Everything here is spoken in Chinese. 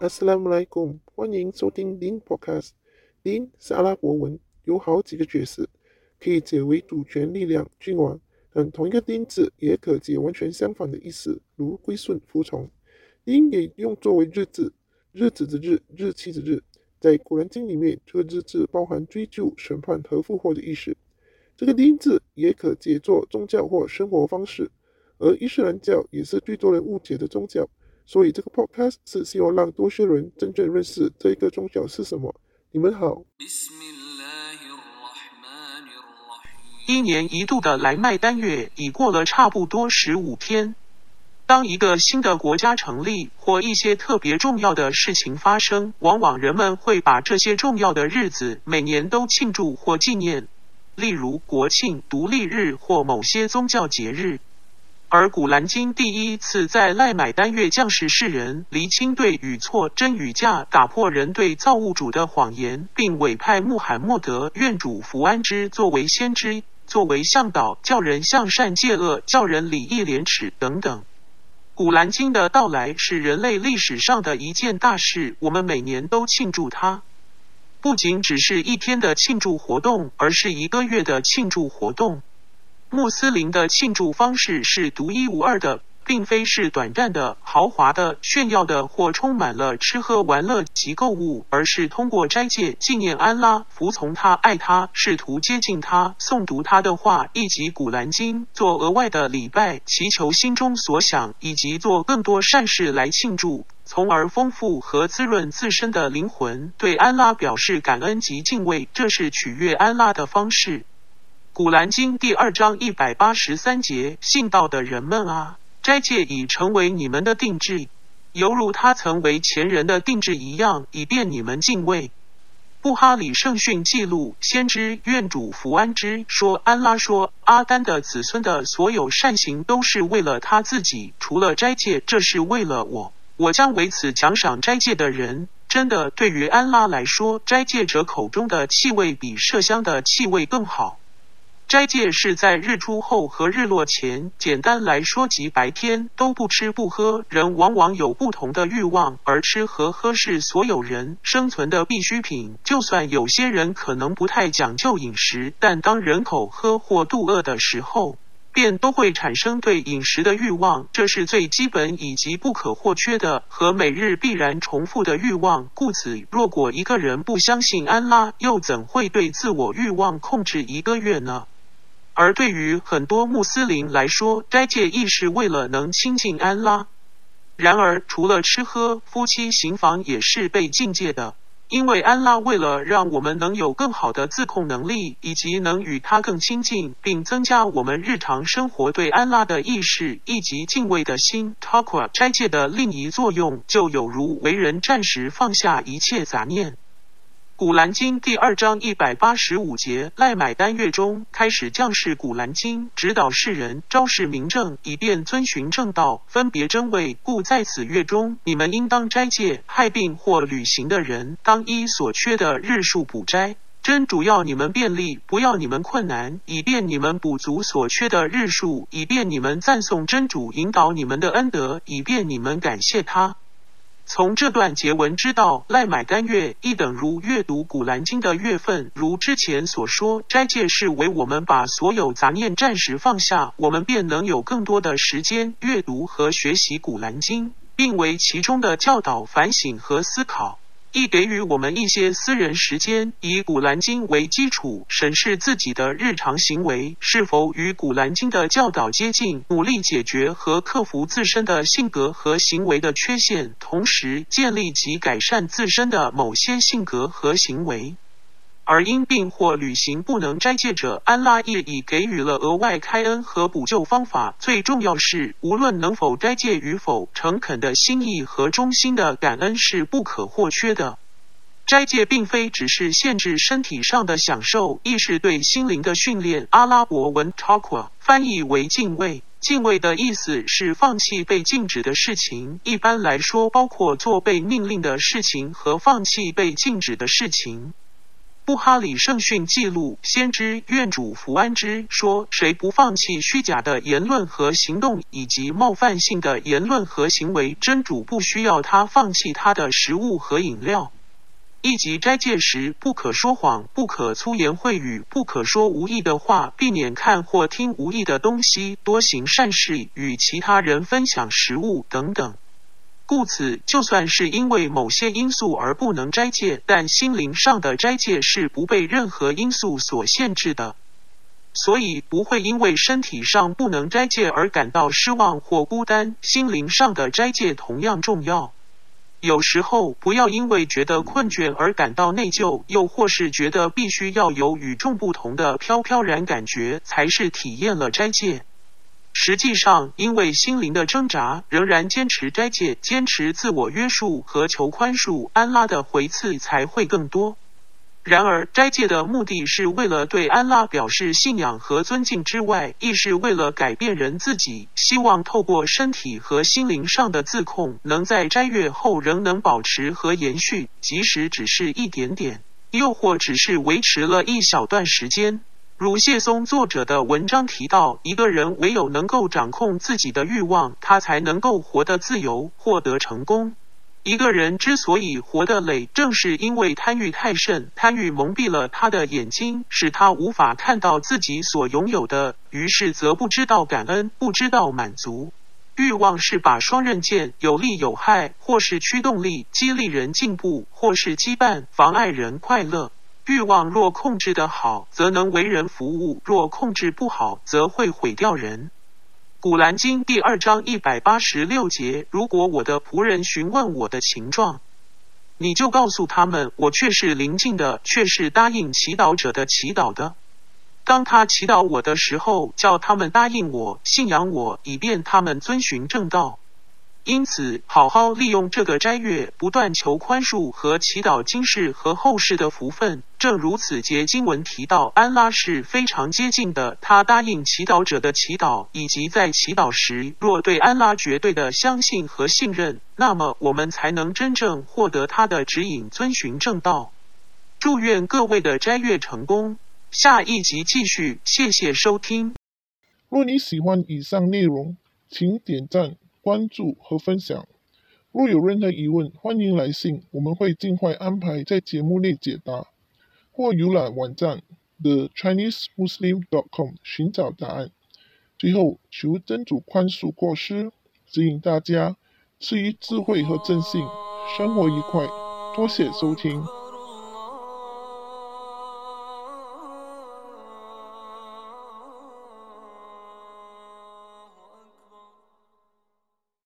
Assalamualaikum，欢迎收听钉 Podcast。钉是阿拉伯文，有好几个角色，可以解为主权、力量、君王。但同一个 Din 字也可解完全相反的意思，如归顺、服从。钉也用作为日字，日子的日，日期的日。在《古兰经》里面，这个日字包含追究、审判和复活的意思。这个 Din 字也可解作宗教或生活方式，而伊斯兰教也是最多人误解的宗教。所以这个 podcast 是希望让多些人真正认识这一个宗教是什么。你们好。一年一度的来麦丹月已过了差不多十五天。当一个新的国家成立或一些特别重要的事情发生，往往人们会把这些重要的日子每年都庆祝或纪念，例如国庆、独立日或某些宗教节日。而《古兰经》第一次在赖买丹月降世世人，厘清对与错、真与假，打破人对造物主的谎言，并委派穆罕默德愿主福安之作为先知，作为向导，教人向善戒恶，教人礼义廉耻等等。《古兰经》的到来是人类历史上的一件大事，我们每年都庆祝它，不仅只是一天的庆祝活动，而是一个月的庆祝活动。穆斯林的庆祝方式是独一无二的，并非是短暂的、豪华的、炫耀的或充满了吃喝玩乐及购物，而是通过斋戒纪念安拉、服从他、爱他、试图接近他、诵读他的话以及古兰经，做额外的礼拜，祈求心中所想，以及做更多善事来庆祝，从而丰富和滋润自身的灵魂，对安拉表示感恩及敬畏。这是取悦安拉的方式。古兰经第二章一百八十三节：信道的人们啊，斋戒已成为你们的定制，犹如他曾为前人的定制一样，以便你们敬畏。布哈里圣训记录，先知愿主福安之说：安拉说，阿丹的子孙的所有善行都是为了他自己，除了斋戒，这是为了我。我将为此奖赏斋戒的人。真的，对于安拉来说，斋戒者口中的气味比麝香的气味更好。斋戒是在日出后和日落前，简单来说即白天都不吃不喝。人往往有不同的欲望，而吃和喝是所有人生存的必需品。就算有些人可能不太讲究饮食，但当人口喝或肚饿的时候，便都会产生对饮食的欲望。这是最基本以及不可或缺的和每日必然重复的欲望。故此，若果一个人不相信安拉，又怎会对自我欲望控制一个月呢？而对于很多穆斯林来说，斋戒亦是为了能亲近安拉。然而，除了吃喝，夫妻行房也是被禁戒的，因为安拉为了让我们能有更好的自控能力，以及能与他更亲近，并增加我们日常生活对安拉的意识以及敬畏的心。Taqwa 斋戒的另一作用，就有如为人暂时放下一切杂念。古兰经第二章一百八十五节，赖买丹月中开始降世古兰经，指导世人，昭示明正，以便遵循正道，分别真伪。故在此月中，你们应当斋戒。害病或旅行的人，当依所缺的日数补斋。真主要你们便利，不要你们困难，以便你们补足所缺的日数，以便你们赞颂真主引导你们的恩德，以便你们感谢他。从这段结文知道，赖买干月一等如阅读古兰经的月份。如之前所说，斋戒是为我们把所有杂念暂时放下，我们便能有更多的时间阅读和学习古兰经，并为其中的教导反省和思考。亦给予我们一些私人时间，以古兰经为基础，审视自己的日常行为是否与古兰经的教导接近，努力解决和克服自身的性格和行为的缺陷，同时建立及改善自身的某些性格和行为。而因病或旅行不能斋戒者，安拉亦已给予了额外开恩和补救方法。最重要是，无论能否斋戒与否，诚恳的心意和衷心的感恩是不可或缺的。斋戒并非只是限制身体上的享受，亦是对心灵的训练。阿拉伯文 taqwa 翻译为敬畏，敬畏的意思是放弃被禁止的事情。一般来说，包括做被命令的事情和放弃被禁止的事情。布哈里圣训记录，先知愿主福安之说：谁不放弃虚假的言论和行动，以及冒犯性的言论和行为，真主不需要他放弃他的食物和饮料。一级斋戒时，不可说谎，不可粗言秽语，不可说无意的话，避免看或听无意的东西，多行善事，与其他人分享食物等等。故此，就算是因为某些因素而不能斋戒，但心灵上的斋戒是不被任何因素所限制的，所以不会因为身体上不能斋戒而感到失望或孤单。心灵上的斋戒同样重要。有时候，不要因为觉得困倦而感到内疚，又或是觉得必须要有与众不同的飘飘然感觉，才是体验了斋戒。实际上，因为心灵的挣扎，仍然坚持斋戒，坚持自我约束和求宽恕，安拉的回赐才会更多。然而，斋戒的目的是为了对安拉表示信仰和尊敬之外，亦是为了改变人自己。希望透过身体和心灵上的自控，能在斋月后仍能保持和延续，即使只是一点点，又或只是维持了一小段时间。如谢松作者的文章提到，一个人唯有能够掌控自己的欲望，他才能够活得自由，获得成功。一个人之所以活得累，正是因为贪欲太甚，贪欲蒙蔽了他的眼睛，使他无法看到自己所拥有的，于是则不知道感恩，不知道满足。欲望是把双刃剑，有利有害，或是驱动力，激励人进步，或是羁绊，妨碍人快乐。欲望若控制得好，则能为人服务；若控制不好，则会毁掉人。古兰经第二章一百八十六节：如果我的仆人询问我的情状，你就告诉他们，我却是临近的，却是答应祈祷者的祈祷的。当他祈祷我的时候，叫他们答应我，信仰我，以便他们遵循正道。因此，好好利用这个斋月，不断求宽恕和祈祷今世和后世的福分。正如此节经文提到，安拉是非常接近的，他答应祈祷者的祈祷，以及在祈祷时，若对安拉绝对的相信和信任，那么我们才能真正获得他的指引，遵循正道。祝愿各位的斋月成功。下一集继续，谢谢收听。若你喜欢以上内容，请点赞。关注和分享。若有任何疑问，欢迎来信，我们会尽快安排在节目内解答。或浏览网站 thechinesemuslim.com 寻找答案。最后，求真主宽恕过失，指引大家赐予智慧和正信，生活愉快。多谢收听。